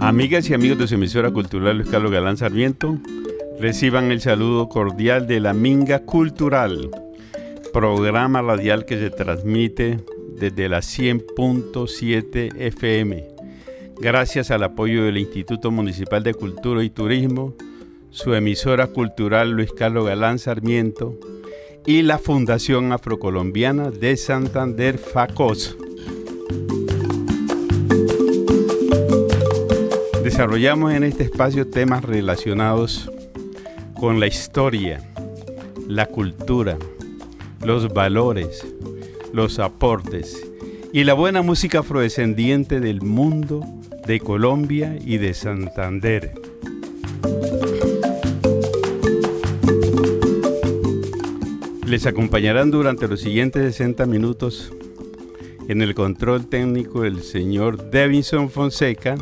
Amigas y amigos de su emisora cultural Luis Carlos Galán Sarmiento, reciban el saludo cordial de la Minga Cultural, programa radial que se transmite desde la 100.7 FM, gracias al apoyo del Instituto Municipal de Cultura y Turismo, su emisora cultural Luis Carlos Galán Sarmiento y la Fundación Afrocolombiana de Santander FACOS. Desarrollamos en este espacio temas relacionados con la historia, la cultura, los valores, los aportes y la buena música afrodescendiente del mundo, de Colombia y de Santander. Les acompañarán durante los siguientes 60 minutos en el control técnico el señor Devinson Fonseca,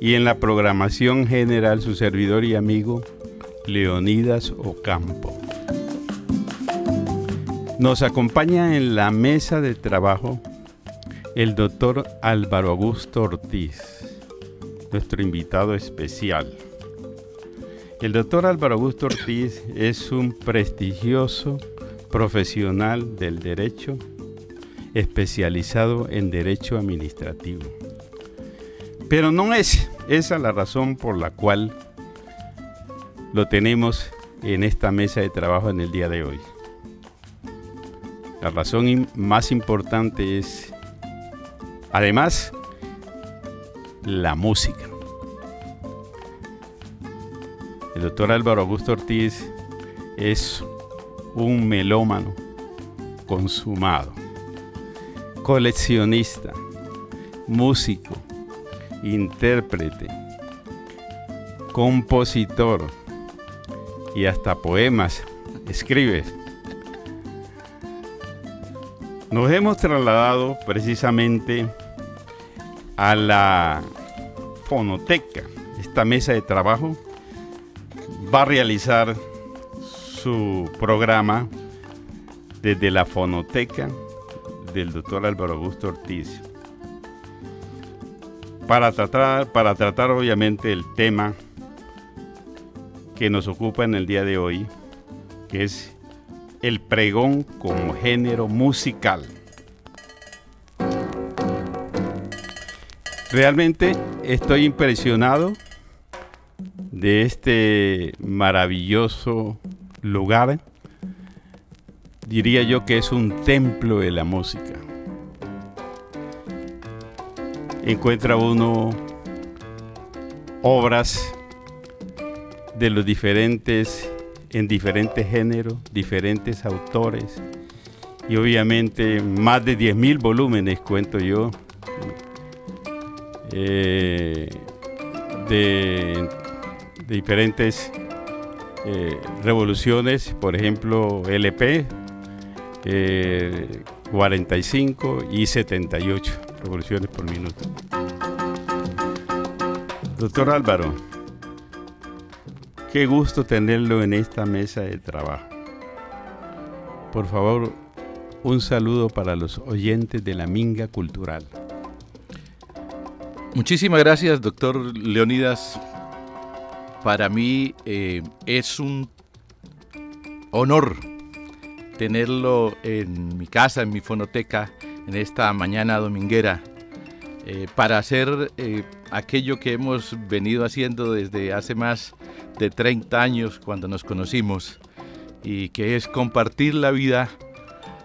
y en la programación general su servidor y amigo Leonidas Ocampo. Nos acompaña en la mesa de trabajo el doctor Álvaro Augusto Ortiz, nuestro invitado especial. El doctor Álvaro Augusto Ortiz es un prestigioso profesional del derecho especializado en derecho administrativo pero no es esa la razón por la cual lo tenemos en esta mesa de trabajo en el día de hoy. La razón más importante es, además, la música. El doctor Álvaro Augusto Ortiz es un melómano consumado, coleccionista, músico, intérprete, compositor y hasta poemas escribe. Nos hemos trasladado precisamente a la fonoteca. Esta mesa de trabajo va a realizar su programa desde la fonoteca del doctor Álvaro Augusto Ortiz para tratar, para tratar obviamente el tema que nos ocupa en el día de hoy, que es el pregón como género musical. Realmente estoy impresionado de este maravilloso lugar. Diría yo que es un templo de la música. encuentra uno obras de los diferentes, en diferentes géneros, diferentes autores, y obviamente más de 10.000 volúmenes, cuento yo, eh, de, diferentes eh, revoluciones, por ejemplo, LP, 45 eh, y 78 revoluciones por minuto. Doctor Álvaro, qué gusto tenerlo en esta mesa de trabajo. Por favor, un saludo para los oyentes de la Minga Cultural. Muchísimas gracias, doctor Leonidas. Para mí eh, es un honor tenerlo en mi casa, en mi fonoteca, en esta mañana dominguera eh, para hacer eh, aquello que hemos venido haciendo desde hace más de 30 años cuando nos conocimos y que es compartir la vida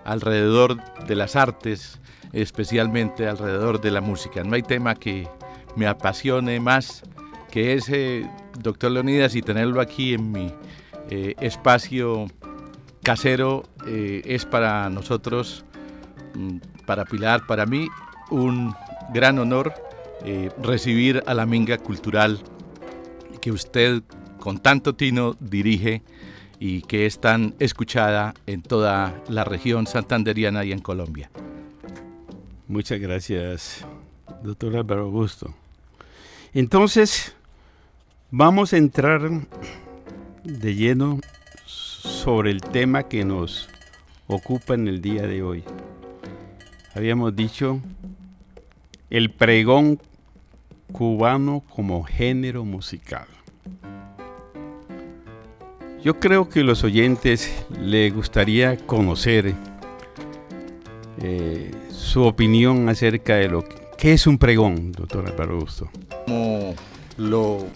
alrededor de las artes, especialmente alrededor de la música. No hay tema que me apasione más que ese, doctor Leonidas, y tenerlo aquí en mi eh, espacio casero es para nosotros mm, para Pilar, para mí un gran honor eh, recibir a la Minga Cultural que usted con tanto tino dirige y que es tan escuchada en toda la región santanderiana y en Colombia. Muchas gracias, doctor Álvaro Augusto. Entonces, vamos a entrar de lleno sobre el tema que nos ocupa en el día de hoy. Habíamos dicho el pregón cubano como género musical. Yo creo que los oyentes les gustaría conocer eh, su opinión acerca de lo que es un pregón, doctor Álvaro. Como lo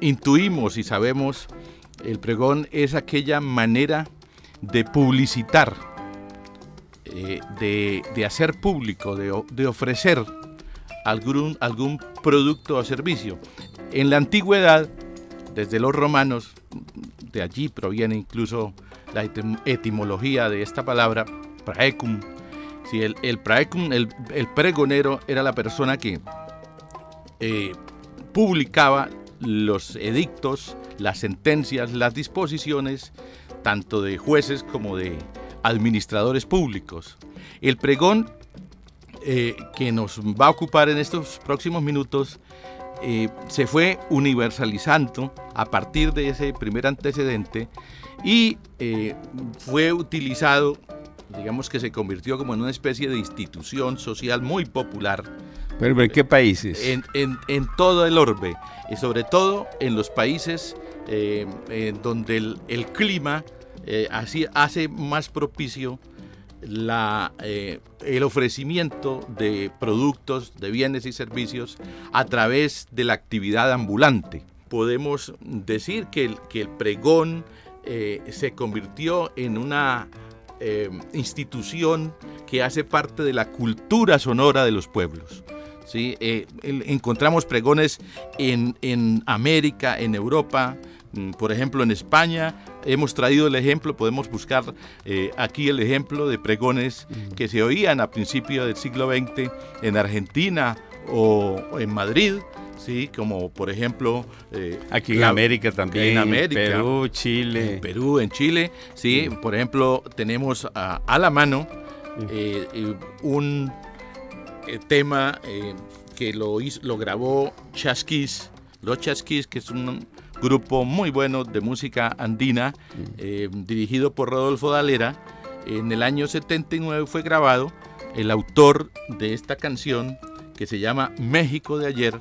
intuimos y sabemos, el pregón es aquella manera de publicitar, eh, de, hacer público, de, ofrecer algún, algún producto o servicio. En la antigüedad, desde los romanos, de allí proviene incluso la etimología de esta palabra, praecum. Si el, el praecum, el, pregonero, era la persona que eh, publicaba los edictos, las sentencias, las disposiciones, tanto de jueces como de administradores públicos. El pregón eh, que nos va a ocupar en estos próximos minutos eh, se fue universalizando a partir de ese primer antecedente y eh, fue utilizado, digamos que se convirtió como en una especie de institución social muy popular ¿Pero en qué países? En, todo el orbe, y sobre todo en los países eh, en donde el, clima eh, hace más propicio la, eh, el ofrecimiento de productos, de bienes y servicios a través de la actividad ambulante. Podemos decir que el, que el pregón se convirtió en una institución que hace parte de la cultura sonora de los pueblos. ¿Sí? Eh, encontramos pregones en, América, en Europa, mm, por ejemplo en España. Hemos traído el ejemplo, podemos buscar eh, aquí el ejemplo de pregones que se oían a principios del siglo XX en Argentina o en Madrid. Sí, como por ejemplo eh, aquí en América también, en América, Perú, Chile, en Perú, en Chile, sí, por ejemplo tenemos a, la mano un tema eh, que lo, lo grabó Chasquis, Los Chasquis, que es un grupo muy bueno de música andina, mm. eh, dirigido por Rodolfo Dalera. En el año 79 fue grabado. El autor de esta canción, que se llama México de ayer,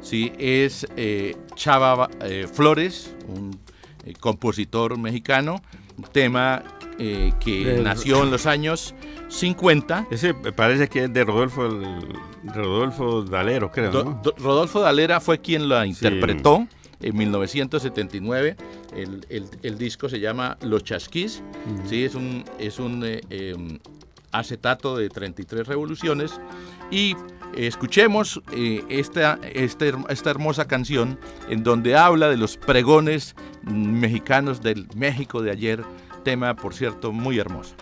sí, es Chava Flores, un compositor mexicano, un tema que nació en los años 50. Ese parece que es de Rodolfo, Rodolfo Dalero, creo. Rodolfo Dalera fue quien la interpretó. En 1979 el, disco se llama Los Chasquís, ¿sí? es un, es un eh, em, acetato de 33 revoluciones y escuchemos eh, esta, esta, esta, hermosa canción en donde habla de los pregones mexicanos del México de ayer, tema por cierto muy hermoso.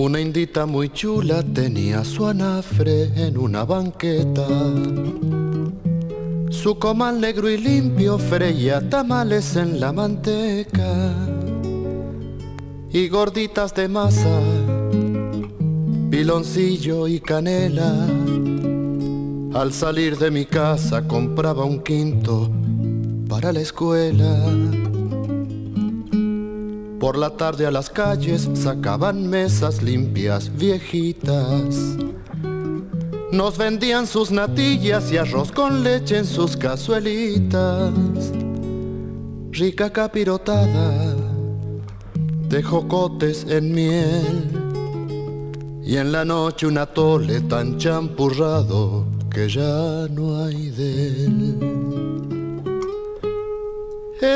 Una indita muy chula tenía su anafre en una banqueta. Su comal negro y limpio freía tamales en la manteca. Y gorditas de masa, piloncillo y canela. Al salir de mi casa compraba un quinto para la escuela. Por la tarde a las calles sacaban mesas limpias, viejitas. Nos vendían sus natillas y arroz con leche en sus cazuelitas. Rica capirotada de jocotes en miel. Y en la noche un atole tan champurrado que ya no hay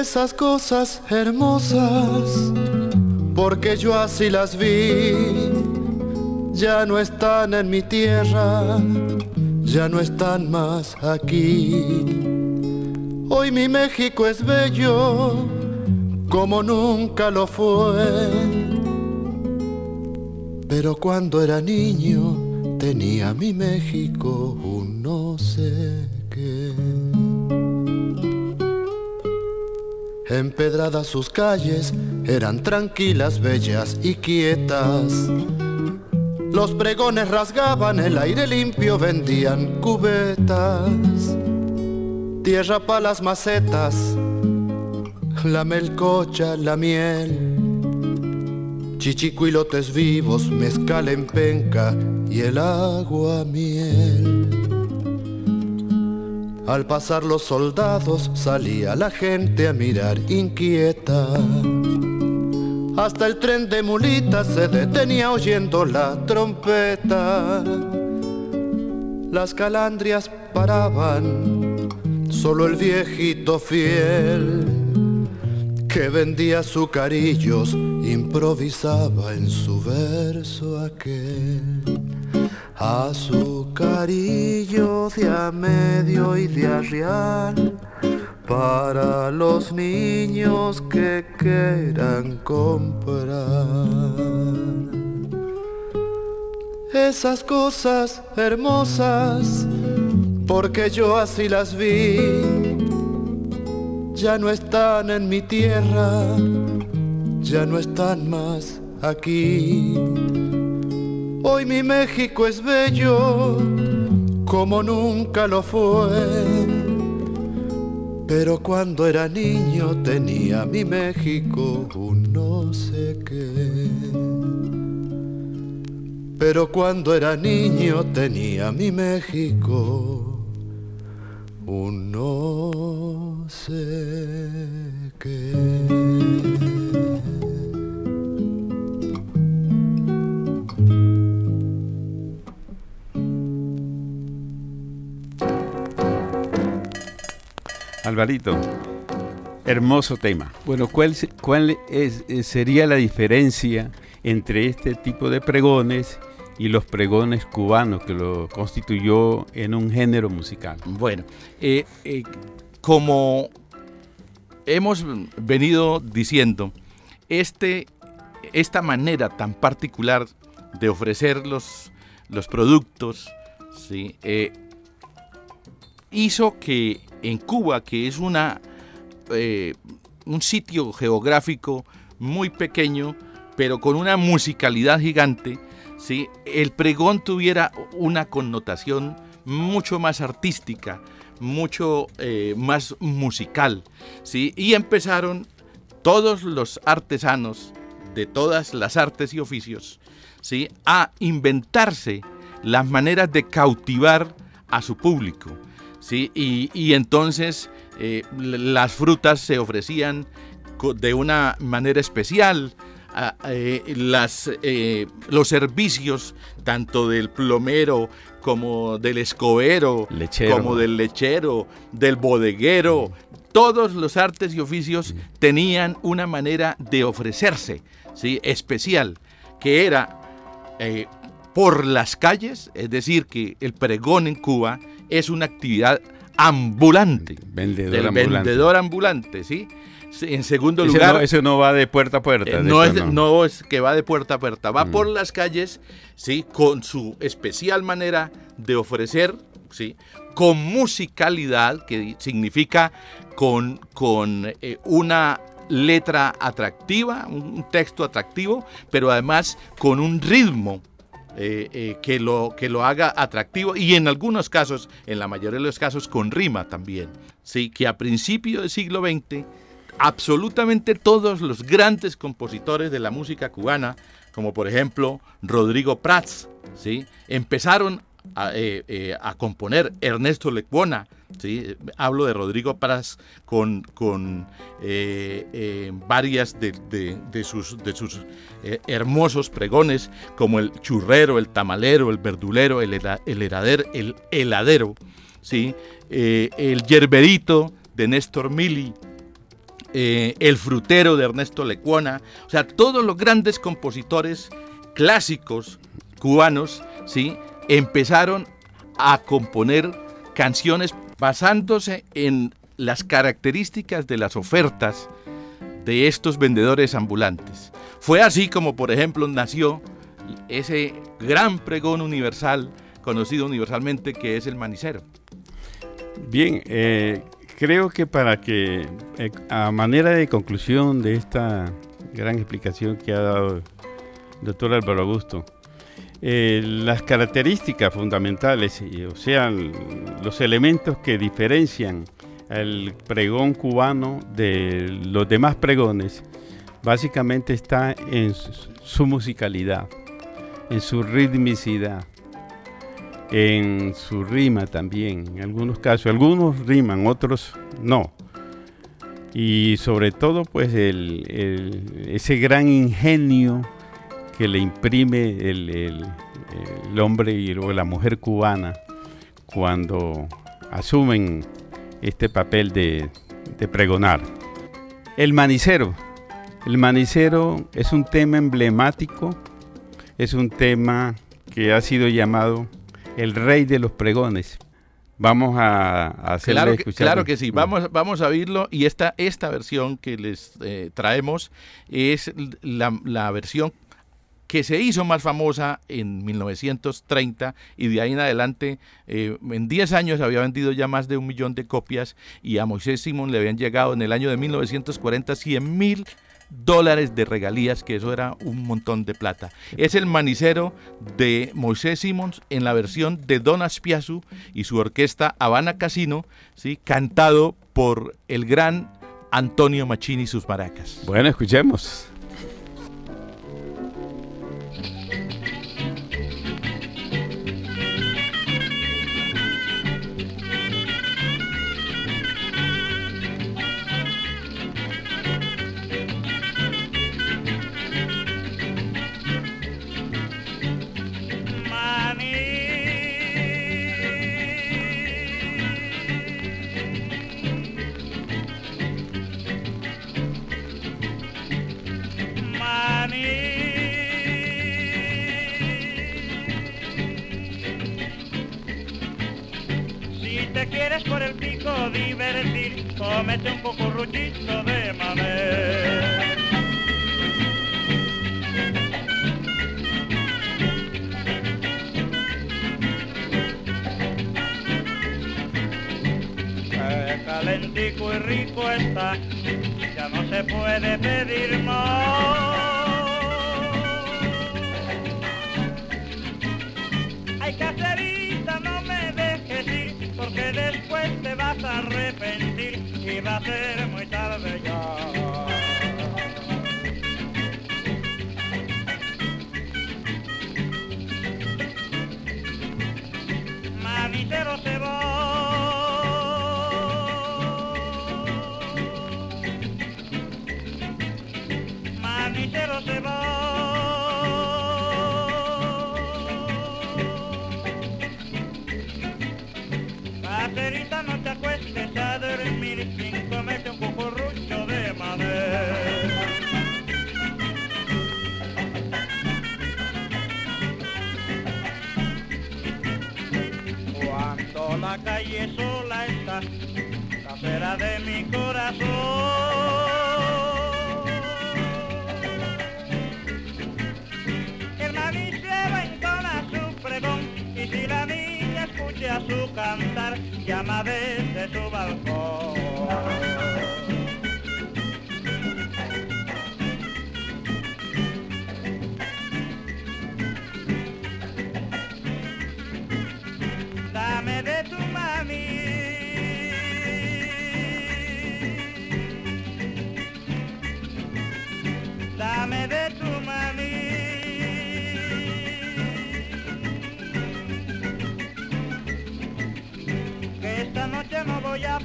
Esas cosas hermosas, porque yo así las vi, ya no están en mi tierra, ya no están más aquí. Hoy mi México es bello, como nunca lo fue. Pero cuando era niño tenía mi México Empedradas sus calles eran tranquilas, bellas y quietas. Los pregones rasgaban el aire limpio, vendían cubetas, tierra para las macetas, la melcocha, la miel, chichicuilotes vivos, mezcal en penca y el agua miel. Al pasar los soldados salía la gente a mirar inquieta. Hasta el tren de mulitas se detenía oyendo la trompeta. Las calandrias paraban, solo el viejito fiel que vendía azucarillos improvisaba en su verso aquel. Azucarillos de a medio y de a real para los niños que quieran comprar. Esas cosas hermosas, porque yo así las vi ya no están en mi tierra, ya no están más aquí. Hoy mi México es bello como nunca lo fue. Pero cuando era niño tenía mi México un no sé qué. Pero cuando era niño tenía mi México un no sé Alvarito, hermoso tema. Bueno, ¿cuál, cuál es, eh, sería la diferencia entre este tipo de pregones y los pregones cubanos que lo constituyó en un género musical? Bueno, eh, eh, como hemos venido diciendo, este, esta manera tan particular de ofrecer los, los productos ¿sí? Hizo que en Cuba, que es una, un sitio geográfico muy pequeño, pero con una musicalidad gigante, ¿sí? el pregón tuviera una connotación mucho más artística, mucho eh, más musical. ¿sí? Y empezaron todos los artesanos de todas las artes y oficios ¿sí? a inventarse las maneras de cautivar a su público. ¿Sí? Y, entonces eh, las frutas se ofrecían de una manera especial, eh, las, eh, los servicios tanto del plomero como del escobero, como del lechero, del bodeguero, todos los artes y oficios tenían una manera de ofrecerse ¿sí? especial, que era eh, por las calles, es decir, que el pregón en Cuba es una actividad ambulante, vendedor ambulante. vendedor ambulante, ¿sí? En segundo lugar... eso no va de puerta a puerta. Eh, no, es, no. es que va de puerta a puerta, va mm. por las calles, ¿sí? Con su especial manera de ofrecer, ¿sí? Con musicalidad, que significa con, con eh, una letra atractiva, un texto atractivo, pero además con un ritmo eh, que, lo, que lo haga atractivo y en algunos casos, en la mayoría de los casos, con rima también. Sí, que a principios del siglo XX absolutamente todos los grandes compositores de la música cubana, como por ejemplo Rodrigo Prats, ¿sí? empezaron a, eh, eh, componer Ernesto Lecuona, ¿sí? hablo de Rodrigo Prats con, con eh, varias de, sus, de sus hermosos pregones, como el churrero, el tamalero, el verdulero, el, el el heladero, ¿sí? el yerberito de Néstor Mili, el frutero de Ernesto Lecuona, o sea, todos los grandes compositores clásicos cubanos, ¿sí? Empezaron a componer canciones basándose en las características de las ofertas de estos vendedores ambulantes. Fue así como, por ejemplo, nació ese gran pregón universal, conocido universalmente, que es el manicero. Bien, eh, creo que para que, eh, a manera de conclusión de esta gran explicación que ha dado el doctor Álvaro Augusto, eh, las características fundamentales, o sea, los elementos que diferencian el pregón cubano de los demás pregones, básicamente está en su musicalidad, en su ritmicidad, en su rima también, en algunos casos. Algunos riman, otros no. Y sobre todo, pues, ese gran ingenio que le imprime el, hombre y la mujer cubana cuando asumen este papel de, de pregonar. El manicero. El manicero es un tema emblemático, es un tema que ha sido llamado el rey de los pregones. Vamos a, hacerle claro escuchar. Claro que sí, vamos, vamos a oírlo y esta, esta versión que les eh, traemos es la, la versión que se hizo más famosa en 1930 y de ahí en adelante, eh, en 10 años había vendido ya más de un millón de copias y a Moisés Simón le habían llegado en el año de 1940 100 mil dólares de regalías, que eso era un montón de plata. Es el manicero de Moisés Simons en la versión de Don Aspiazu y su orquesta Habana Casino, ¿sí? cantado por el gran Antonio Machini y sus maracas. Bueno, escuchemos. Comete un poco ruchito de mamé. calentico y rico está, ya no se puede pedir más. De mi corazón. El manicero entona su pregón y si la niña escucha su cantar, llama desde su balcón.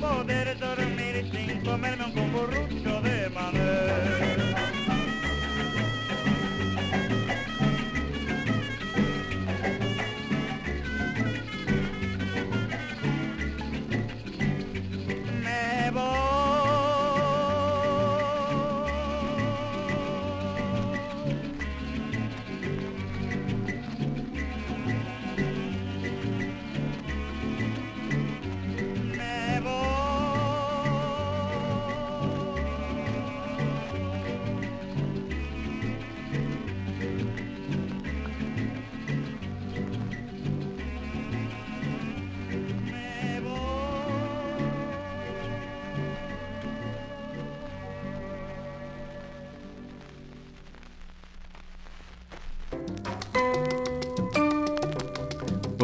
poter dormire sin comerme un cucuruccio de maner.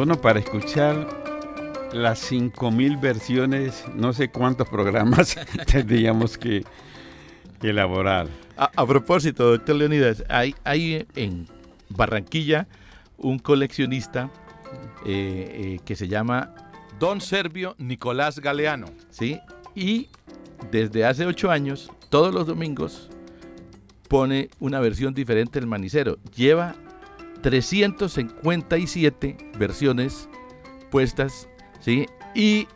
Para escuchar las 5.000 versiones, no sé cuántos programas tendríamos que elaborar. A, propósito, doctor Leonidas, hay, hay en Barranquilla un coleccionista eh, eh, que se llama Don Servio Nicolás Galeano, ¿sí? Y desde hace ocho años, todos los domingos, pone una versión diferente del manicero. Lleva 357 versiones puestas, ¿sí? Y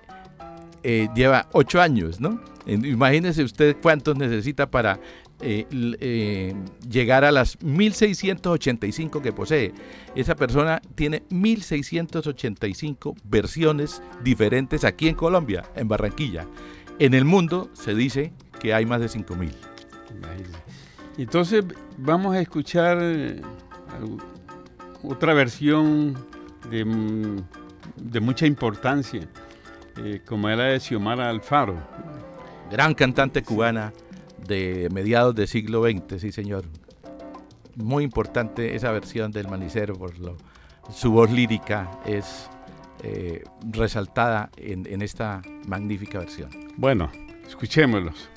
eh, lleva ocho años, ¿no? Imagínese usted cuántos necesita para eh, eh, llegar a las 1685 que posee. Esa persona tiene 1685 versiones diferentes aquí en Colombia, en Barranquilla. En el mundo se dice que hay más de 5000. Entonces vamos a escuchar otra versión de, mm, de mucha importancia, eh, como era de Xiomara Alfaro. Gran cantante cubana de mediados del siglo XX, sí señor. Muy importante esa versión del Manicero, por lo, su voz lírica es eh, resaltada en, en esta magnífica versión. Bueno, escuchémoslos.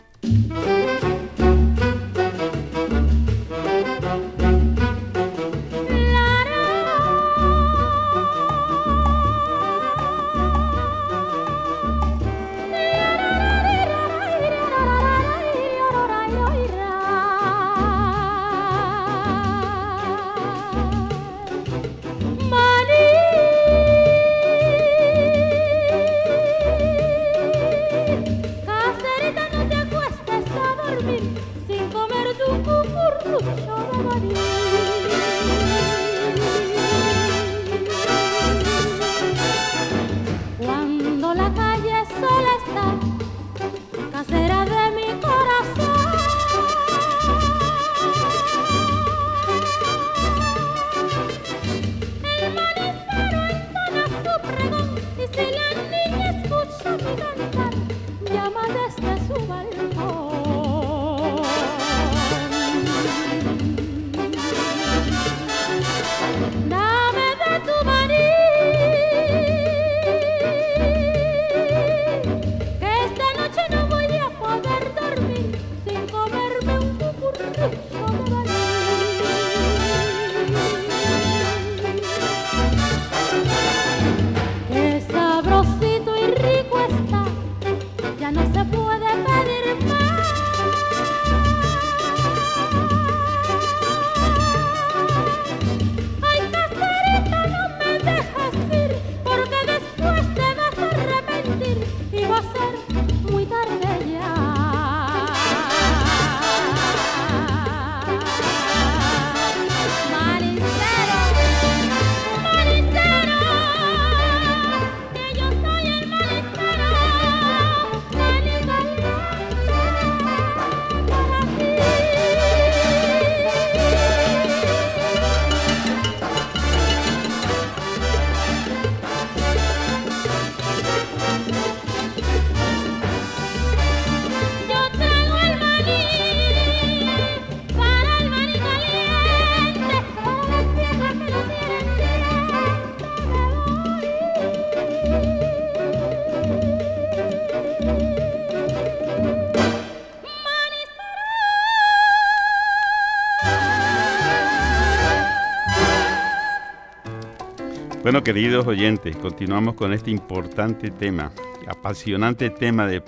Bueno, queridos oyentes, continuamos con este importante tema, apasionante tema de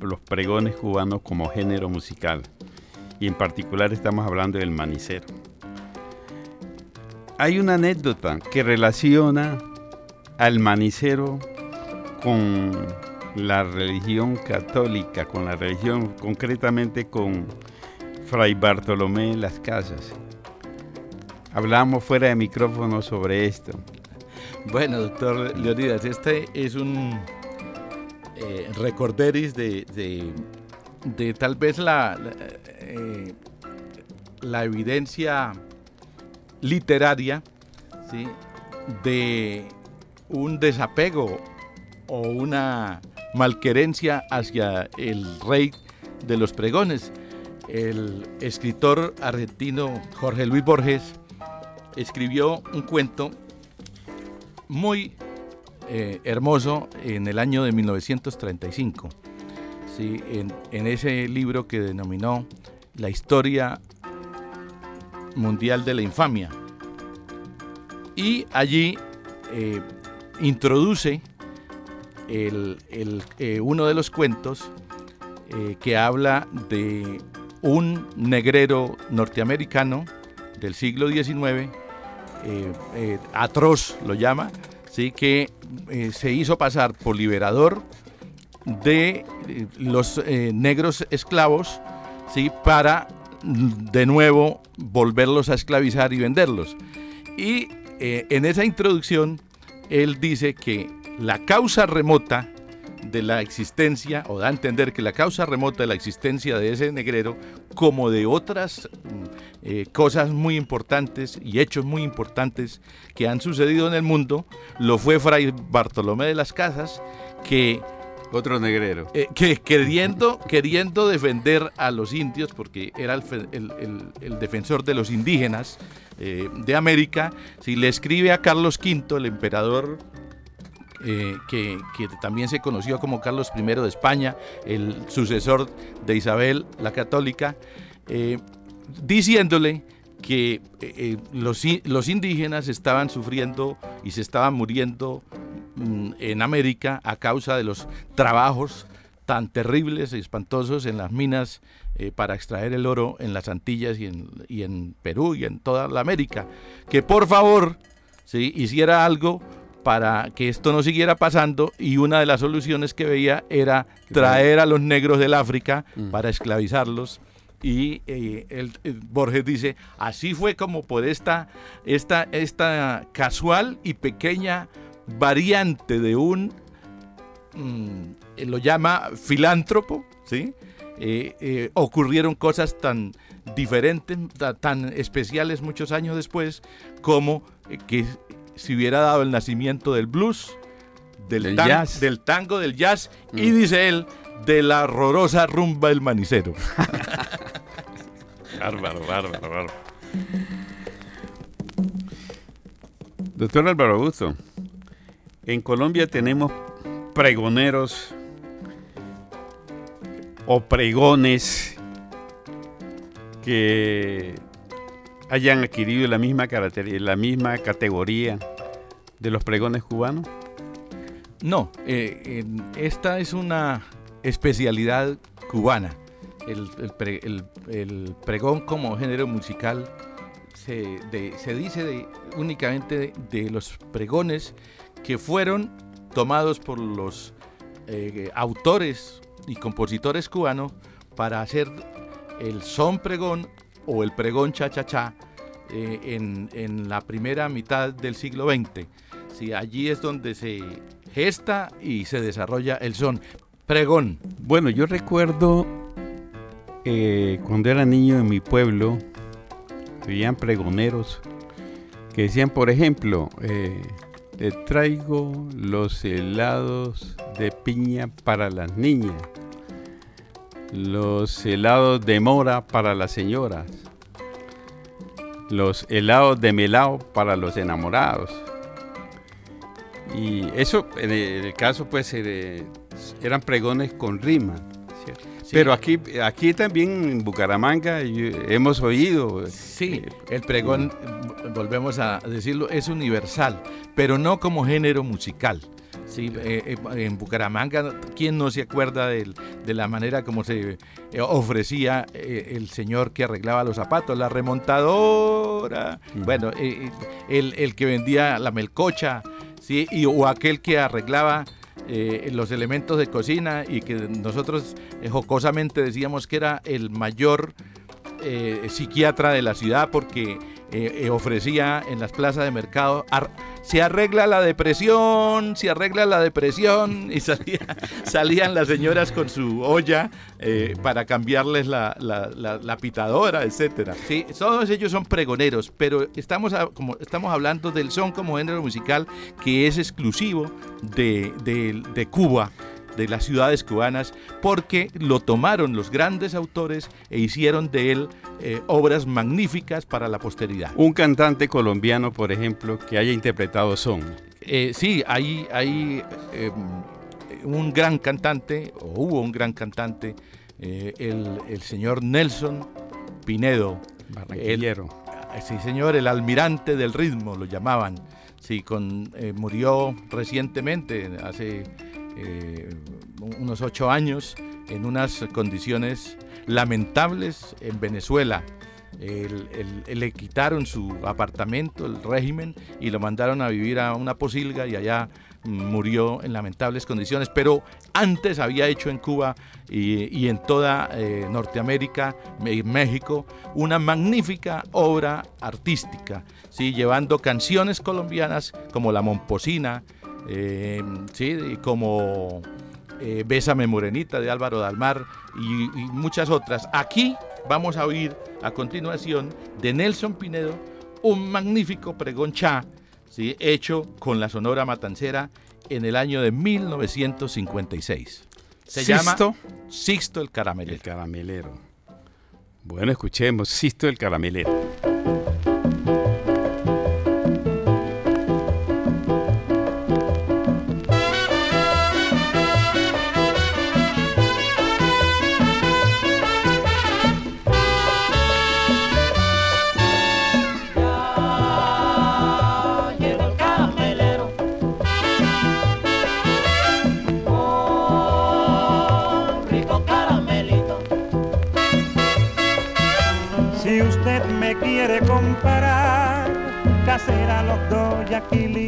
los pregones cubanos como género musical. Y en particular estamos hablando del manicero. Hay una anécdota que relaciona al manicero con la religión católica, con la religión, concretamente con Fray Bartolomé Las Casas. Hablamos fuera de micrófono sobre esto bueno, doctor Leonidas, este es un eh, recorderis de, de, tal vez la, eh, la, evidencia literaria de un desapego o una malquerencia hacia el rey de los pregones. El escritor argentino Jorge Luis Borges escribió un cuento muy eh, hermoso en el año de 1935, ¿sí? en, ese libro que denominó La historia mundial de la infamia. Y allí eh, introduce el- el, eh, uno de los cuentos que habla de un negrero norteamericano del siglo XIX, eh, eh, atroz lo llama, ¿sí? que eh, se hizo pasar por liberador de los negros esclavos ¿sí? para de nuevo volverlos a esclavizar y venderlos. Y en esa introducción él dice que la causa remota de la existencia, o da a entender que la causa remota de la existencia de ese negrero, como de otras mm, eh, cosas muy importantes y hechos muy importantes que han sucedido en el mundo, lo fue Fray Bartolomé de las Casas, que Otro negrero. eh, que queriendo, queriendo defender a los indios, porque era el, fe- el- el- el defensor de los indígenas eh, de América, si le escribe a Carlos V, el emperador eh, que, también se conoció como Carlos I de España, el sucesor de Isabel la Católica, eh, diciéndole que eh, los, los indígenas estaban sufriendo y se estaban muriendo mm, en América a causa de los trabajos tan terribles y espantosos en las minas para extraer el oro en las Antillas y en, y en Perú y en toda la América. Que por favor ¿sí? hiciera algo para que esto no siguiera pasando y una de las soluciones que veía era traer a los negros del África para esclavizarlos y eh, el- el Borges dice, así fue como por esta, esta, esta casual y pequeña variante de un, mm, eh, lo llama filántropo, ¿sí? Eh, eh, ocurrieron cosas tan diferentes, ta- tan especiales muchos años después, como eh, que se hubiera dado el nacimiento del blues, del, Del tan- jazz. del tango, del jazz, y dice él, de la horrorosa rumba del manicero. Bárbaro, bárbaro, bárbaro. Doctor Álvaro Augusto, en Colombia tenemos pregoneros o pregones que hayan adquirido la misma, la misma categoría de los pregones cubanos. No, eh, esta es una especialidad cubana. El, el pre- el- el pregón como género musical se, dice únicamente de, de los pregones que fueron tomados por los eh, autores y compositores cubanos para hacer el son pregón o el pregón cha-cha-cha eh, en, en la primera mitad del siglo XX. Sí, allí es donde se gesta y se desarrolla el son. Pregón. Bueno, yo recuerdo eh, cuando era niño en mi pueblo, habían pregoneros que decían, por ejemplo, eh, te traigo los helados de piña para las niñas, los helados de mora para las señoras, los helados de melao para los enamorados. Y eso, en el, caso, pues, eh, eran pregones con rima. ¿cierto? Sí. Pero aquí, aquí también en Bucaramanga hemos oído. Sí, eh, el pregón, volvemos a decirlo, es universal, pero no como género musical. Sí, eh, eh, en Bucaramanga, ¿quién no se acuerda del- de, la manera como se eh, ofrecía eh, el señor que arreglaba los zapatos, la remontadora? Bueno, el, el que vendía la melcocha, ¿sí? y, o aquel que arreglaba eh, los elementos de cocina y que nosotros eh, jocosamente decíamos que era el mayor eh, psiquiatra de la ciudad porque ofrecía en las plazas de mercado se arregla la depresión, se arregla la depresión y salía- salían las señoras con su olla eh, para cambiarles la, la- pitadora, etcétera. Sí, todos ellos son pregoneros, pero estamos, a- como, estamos hablando del son como género musical que es exclusivo de- de Cuba de las ciudades cubanas porque lo tomaron los grandes autores e hicieron de él eh, obras magníficas para la posteridad. Un cantante colombiano, por ejemplo, que haya interpretado son. Eh, sí, hay, hay eh, un gran cantante, o hubo un gran cantante, eh, el, el señor Nelson Pinedo. Barranquillero. El- sí, señor, el almirante del ritmo lo llamaban. Sí, con, murió recientemente, hace eh, unos ocho años, en unas condiciones lamentables en Venezuela. El- el- le quitaron su apartamento, el régimen, y lo mandaron a vivir a una posilga y allá murió en lamentables condiciones. Pero antes había hecho en Cuba y, en toda eh, Norteamérica México una magnífica obra artística, ¿sí? llevando canciones colombianas como La Momposina, eh, ¿sí? y como eh, Bésame Morenita de Álvaro Dalmar y, y muchas otras. Aquí vamos a oír a continuación de Nelson Pinedo un magnífico pregón cha, ¿sí? hecho con la Sonora Matancera en el año de 1956. Se llama Sisto, Sixto el el Caramelero. caramelero. Bueno, escuchemos Sisto el caramelero. Casera los dos yaquilitos, los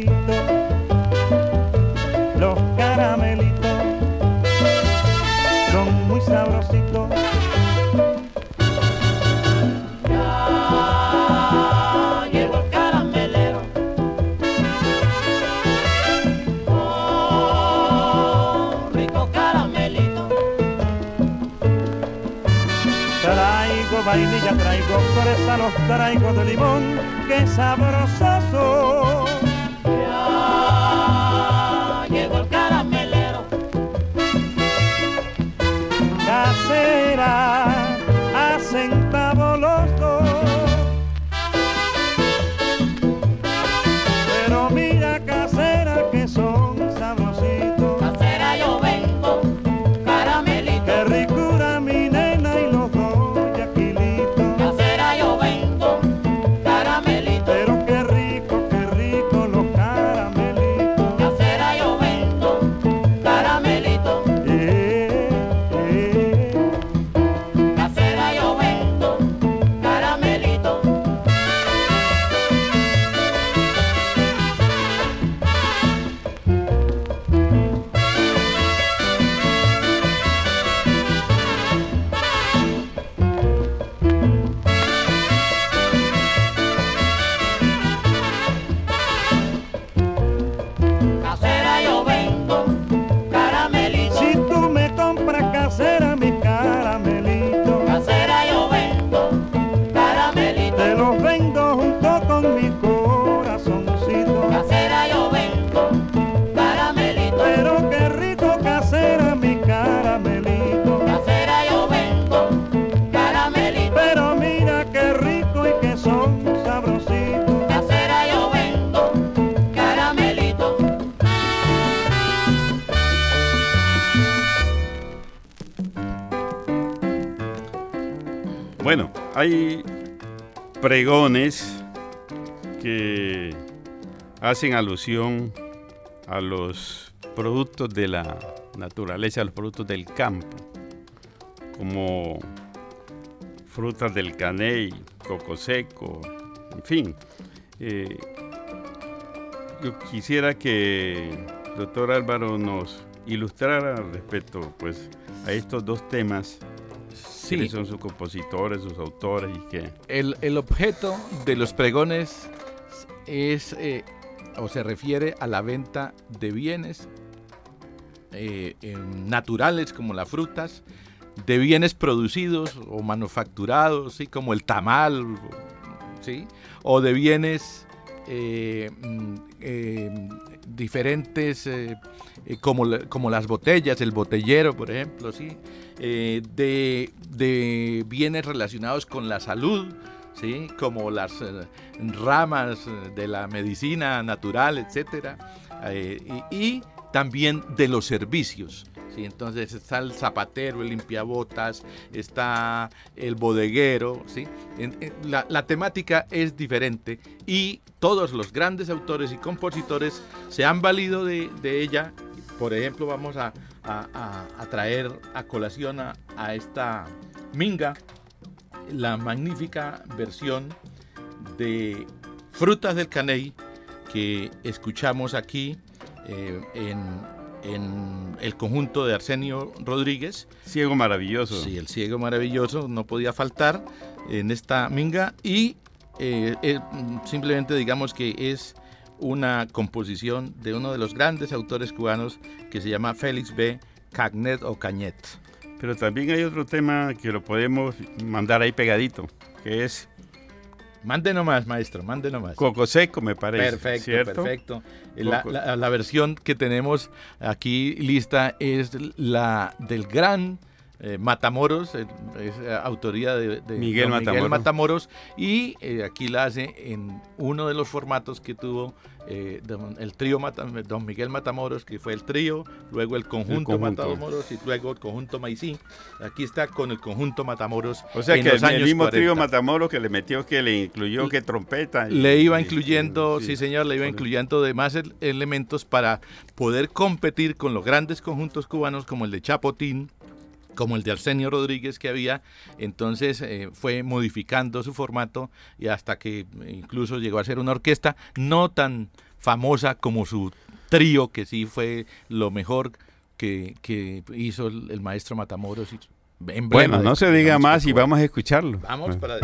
vainilla, traigo fresa, los traigo de limón, que sabroso. Hay pregones que hacen alusión a los productos de la naturaleza, a los productos del campo, como frutas del caney, coco seco, en fin. Eh, yo quisiera que doctor Álvaro nos ilustrara respecto pues, a estos dos temas Sí, quiénes son sus compositores, sus autores y qué. el, el objeto de los pregones es eh, o se refiere a la venta de bienes eh, eh, naturales como las frutas, de bienes producidos o manufacturados, ¿sí? como el tamal, ¿sí? o de bienes eh, mm, diferentes como, como las botellas, el botellero, por ejemplo, ¿sí? Eh, de, bienes relacionados con la salud, ¿sí? como las eh, ramas de la medicina natural, etcétera. eh, y, también de los servicios. ¿sí? Entonces está el zapatero, el limpiabotas, está el bodeguero. ¿sí? La, temática es diferente y todos los grandes autores y compositores se han valido de ella. Por ejemplo, vamos a, a- a- a traer a colación a, esta minga la magnífica versión de Frutas del Caney que escuchamos aquí eh, en, en el conjunto de Arsenio Rodríguez. Ciego maravilloso. Sí, el ciego maravilloso no podía faltar en esta minga y eh, eh, simplemente digamos que es una composición de uno de los grandes autores cubanos que se llama Félix B. Cagnet o Cañet. Pero también hay otro tema que lo podemos mandar ahí pegadito, que es Mande nomás, maestro, mande nomás. Coco Seco, me parece. Perfecto, ¿cierto? perfecto. La, la versión que tenemos aquí lista es la del gran eh, Matamoros, eh, es eh, autoría de, de Miguel Matamoros. Matamoros, y eh, aquí la hace en uno de los formatos que tuvo don- el trío Mata- Don Miguel Matamoros, que fue el trío, luego el conjunto, conjunto. Matamoros y luego el conjunto Maicí. Aquí está con el conjunto Matamoros. O sea en que los el, el años mismo 40. trío Matamoros que le metió, que le incluyó que trompeta. y- Le iba y- incluyendo, sí, señor, le iba incluyendo demás el- elementos para poder competir con los grandes conjuntos cubanos como el de Chapotín, como el de Arsenio Rodríguez que había. Entonces eh, fue modificando su formato y hasta que incluso llegó a ser una orquesta no tan famosa como su trío, que sí fue lo mejor que, que hizo el, el maestro Matamoros. Bueno, no se diga más y vamos a escucharlo. Vamos para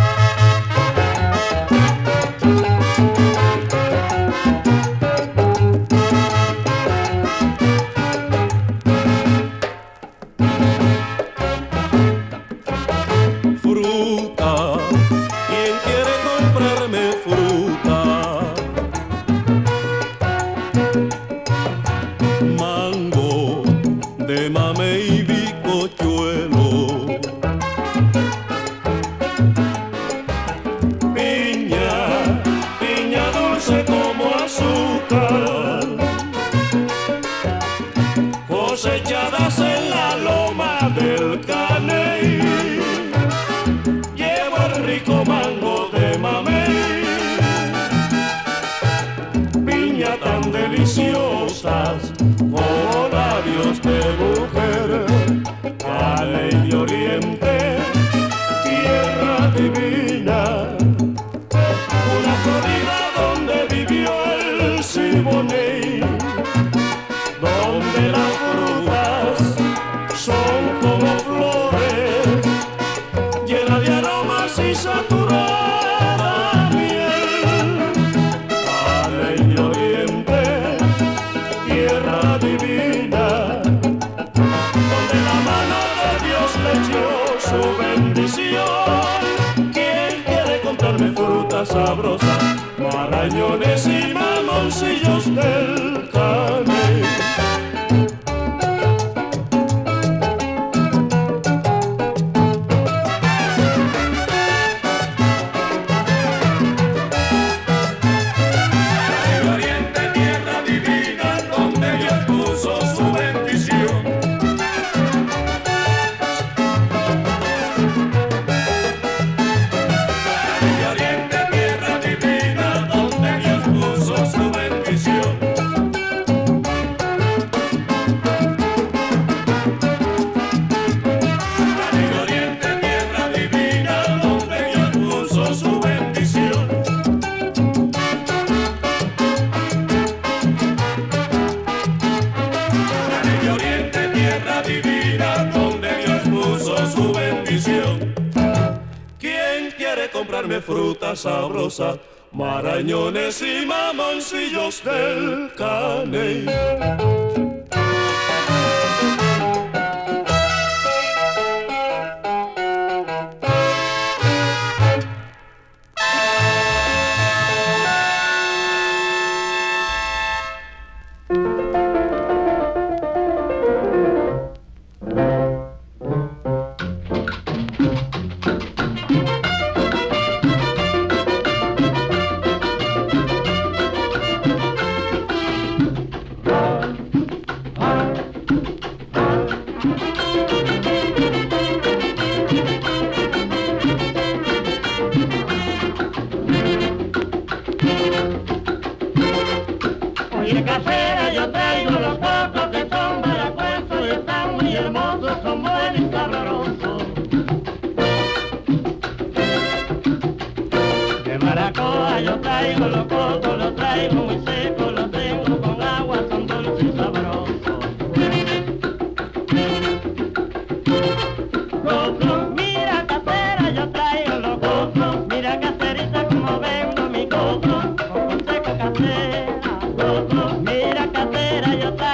sabrosa, marañones y mamoncillos del caney?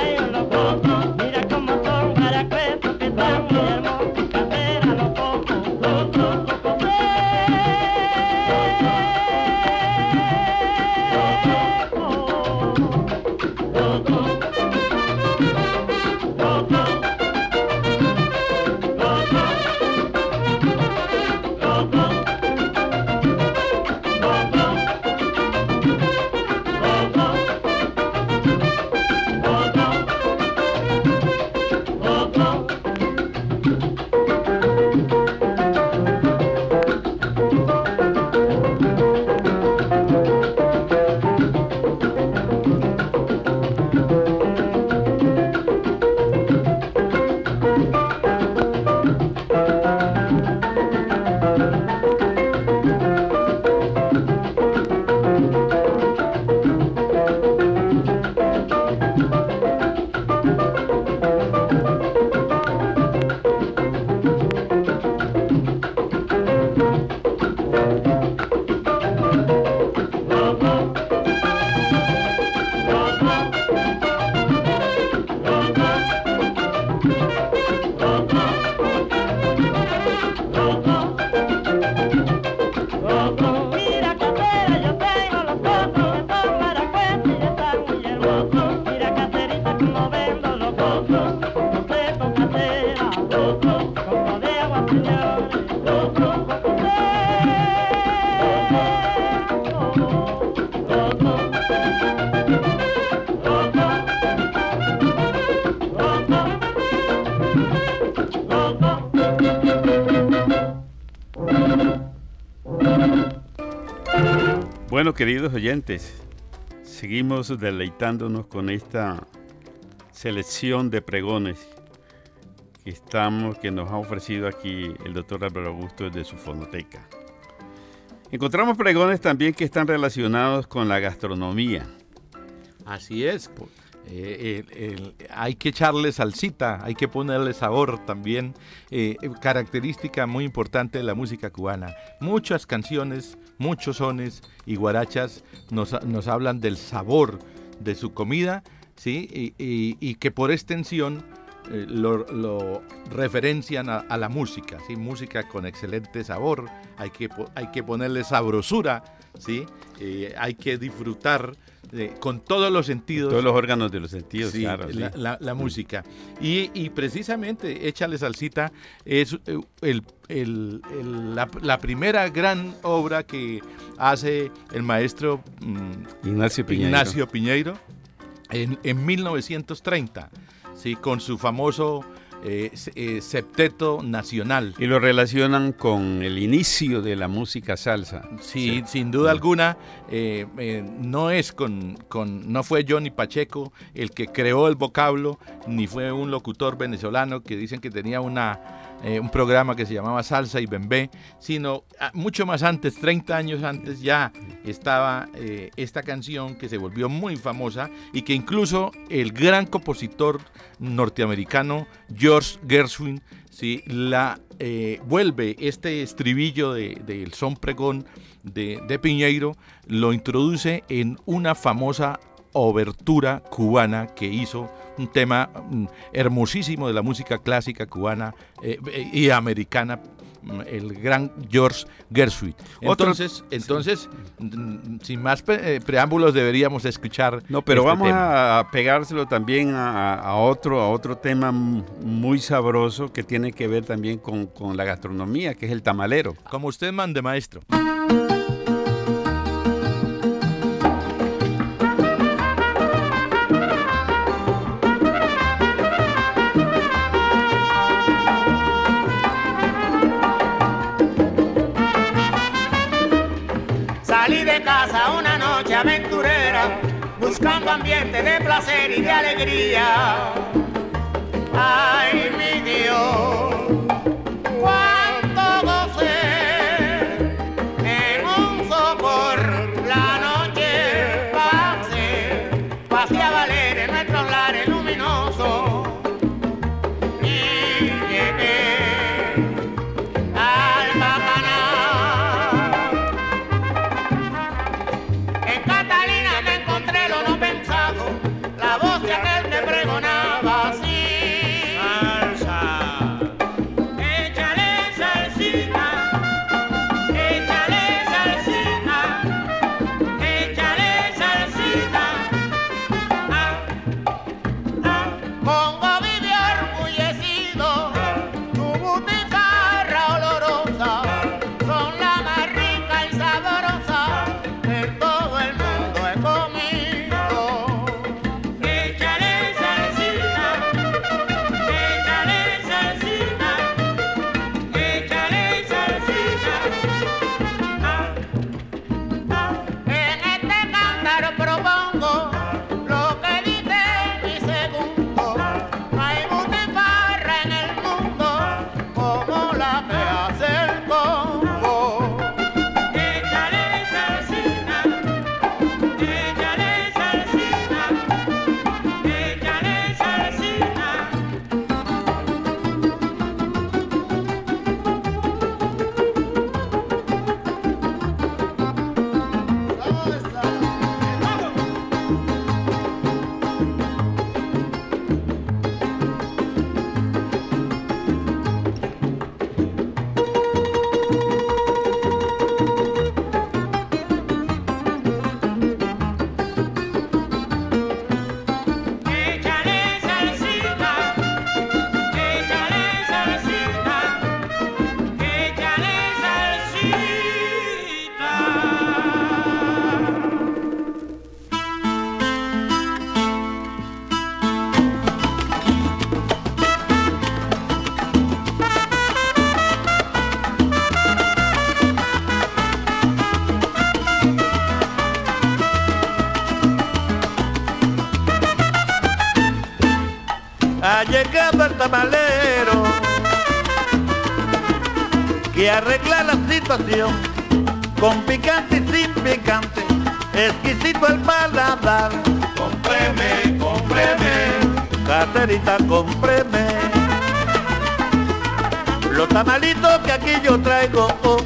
Casera, yo Bueno, queridos oyentes, seguimos deleitándonos con esta selección de pregones que estamos, que nos ha ofrecido aquí el doctor Álvaro Augusto desde su fonoteca. Encontramos pregones también que están relacionados con la gastronomía. Así es. eh, hay que echarle salsita, hay que ponerle sabor también. eh, característica muy importante de la música cubana. Muchas canciones, muchos sones y guarachas nos, nos hablan del sabor de su comida, ¿sí? Y, que por extensión eh, lo, lo referencian a, la música, ¿sí? Música con excelente sabor, hay que, hay que ponerle sabrosura, ¿sí? Eh, hay que disfrutar eh, con todos los sentidos. Todos los órganos de los sentidos, Sí, claro. sí. la, música. Y, y precisamente Échale Salsita es eh, el- el- el- la, la primera gran obra que hace el maestro mm, Ignacio Piñeiro. Ignacio Piñeiro en, en 1930, ¿sí? con su famoso eh, eh, septeto nacional. Y lo relacionan con el inicio de la música salsa. Sí, sin duda alguna, eh, eh, no es con, con, no fue Johnny Pacheco el que creó el vocablo, ni fue un locutor venezolano que dicen que tenía una, eh, un programa que se llamaba Salsa y Bembé, sino ah, mucho más antes, 30 años antes ya estaba eh, esta canción que se volvió muy famosa y que incluso el gran compositor norteamericano George Gershwin ¿sí? la eh, vuelve este estribillo del de, son pregón de, de Piñeiro, lo introduce en una famosa obertura cubana que hizo un tema mm, hermosísimo de la música clásica cubana eh, eh, y americana mm, el gran George Gershwin. Entonces, entonces mm, sin más pre- eh, preámbulos deberíamos escuchar No, pero este vamos tema. a pegárselo también a, a otro, a otro tema muy sabroso que tiene que ver también con, con la gastronomía, que es el tamalero. como usted mande maestro. Ambiente de placer y de alegría. Ay, mi Dios, llegado el tamalero que arregla la situación con picante y sin picante, exquisito el paladar. Cómpreme, cómpreme, Caterita, cómpreme los tamalitos que aquí yo traigo. Oh,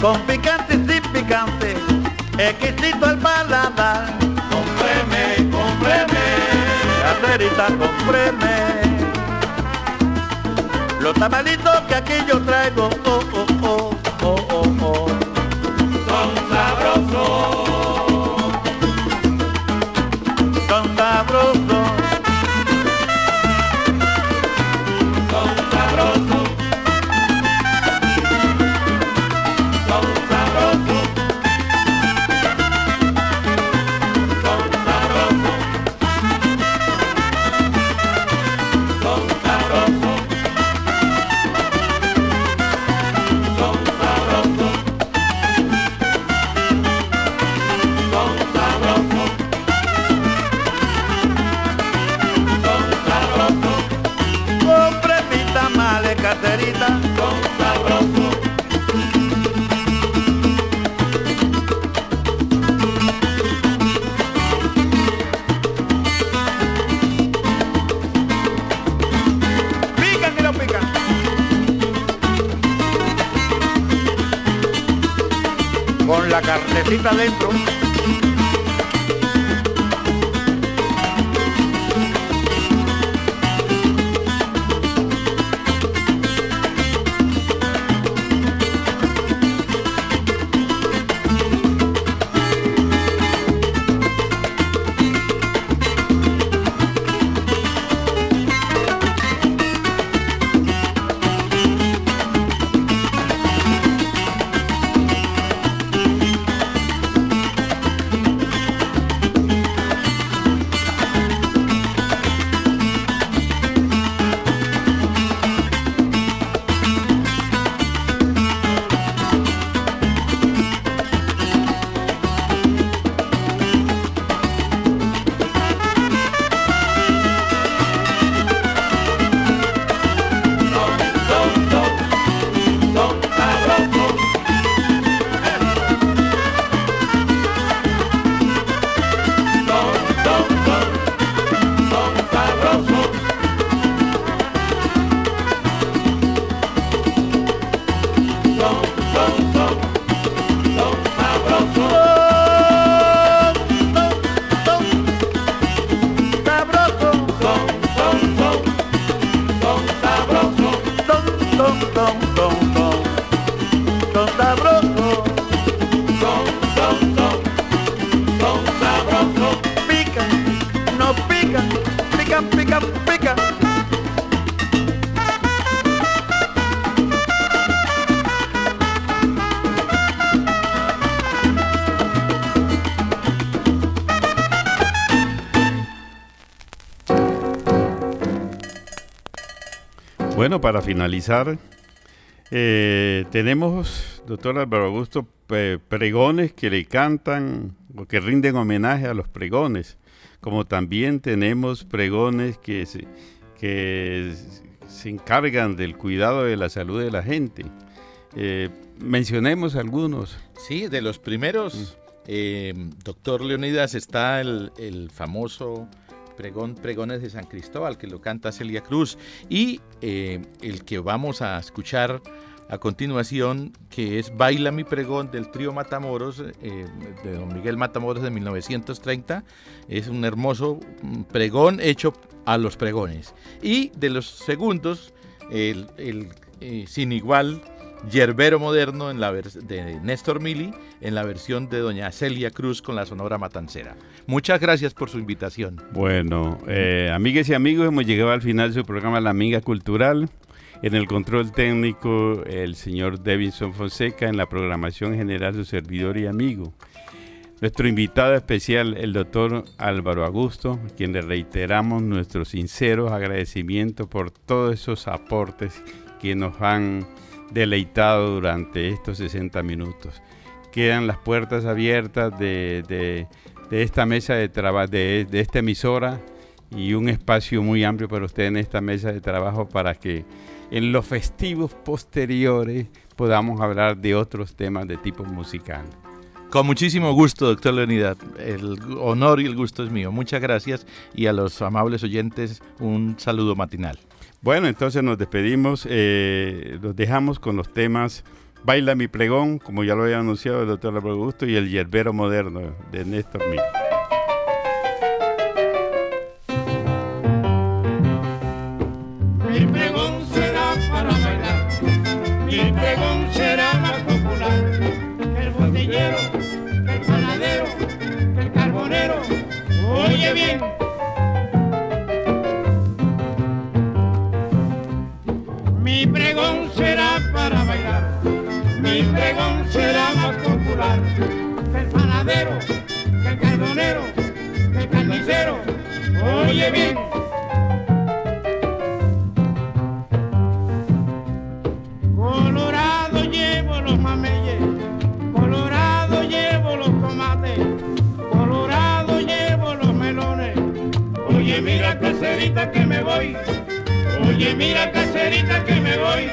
con picante y sin picante, exquisito el paladar. Cómpreme, cómpreme, Caterita, cómpreme los tamalitos que aquí yo traigo. Oh, oh, oh, oh, oh, oh. Bueno, para finalizar, eh, tenemos, doctor Álvaro Augusto, pregones que le cantan o que rinden homenaje a los pregones, como también tenemos pregones que se, que se encargan del cuidado de la salud de la gente. Eh, mencionemos algunos. Sí, de los primeros, eh, doctor Leonidas, está el, el famoso pregón Pregones de San Cristóbal, que lo canta Celia Cruz, y eh, el que vamos a escuchar a continuación, que es Baila mi pregón del trío Matamoros, eh, de don Miguel Matamoros de 1930. Es un hermoso mm, pregón hecho a los pregones. Y de los segundos, el, eh, sin igual Yerbero Moderno en la de Néstor Mili en la versión de doña Celia Cruz con la Sonora Matancera. Muchas gracias por su invitación. Bueno, eh, amigas y amigos, hemos llegado al final de su programa La Amiga Cultural. En el control técnico, el señor Davidson Fonseca, en la programación general, su servidor y amigo. Nuestro invitado especial, el doctor Álvaro Augusto, a quien le reiteramos nuestros sinceros agradecimientos por todos esos aportes que nos han deleitado durante estos 60 minutos. Quedan las puertas abiertas de, de- de esta mesa de trabajo, de, de esta emisora y un espacio muy amplio para usted en esta mesa de trabajo para que en los festivos posteriores podamos hablar de otros temas de tipo musical. Con muchísimo gusto, doctor Leonidas. El honor y el gusto es mío. Muchas gracias y a los amables oyentes un saludo matinal. Bueno, entonces nos despedimos, eh, los dejamos con los temas Baila mi pregón, como ya lo había anunciado el doctor Álvaro Augusto, y el yerbero moderno de Néstor Mir. Mi pregón será para bailar, mi pregón será más popular que el botellero, que el panadero, que el carbonero. Oye bien. Colorado llevo los mameyes, colorado llevo los tomates, colorado llevo los melones. Oye, mira caserita que me voy, oye, mira caserita que me voy,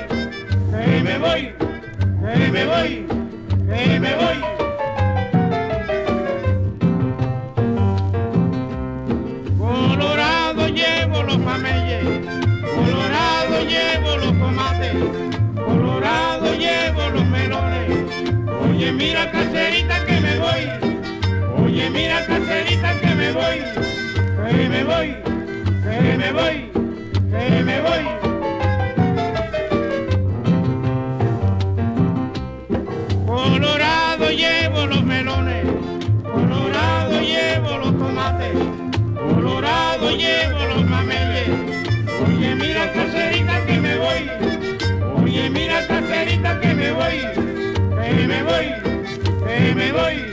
que me voy, que me voy, que me voy. Oye, mira caserita que me voy, oye, mira caserita que me voy, que me voy, que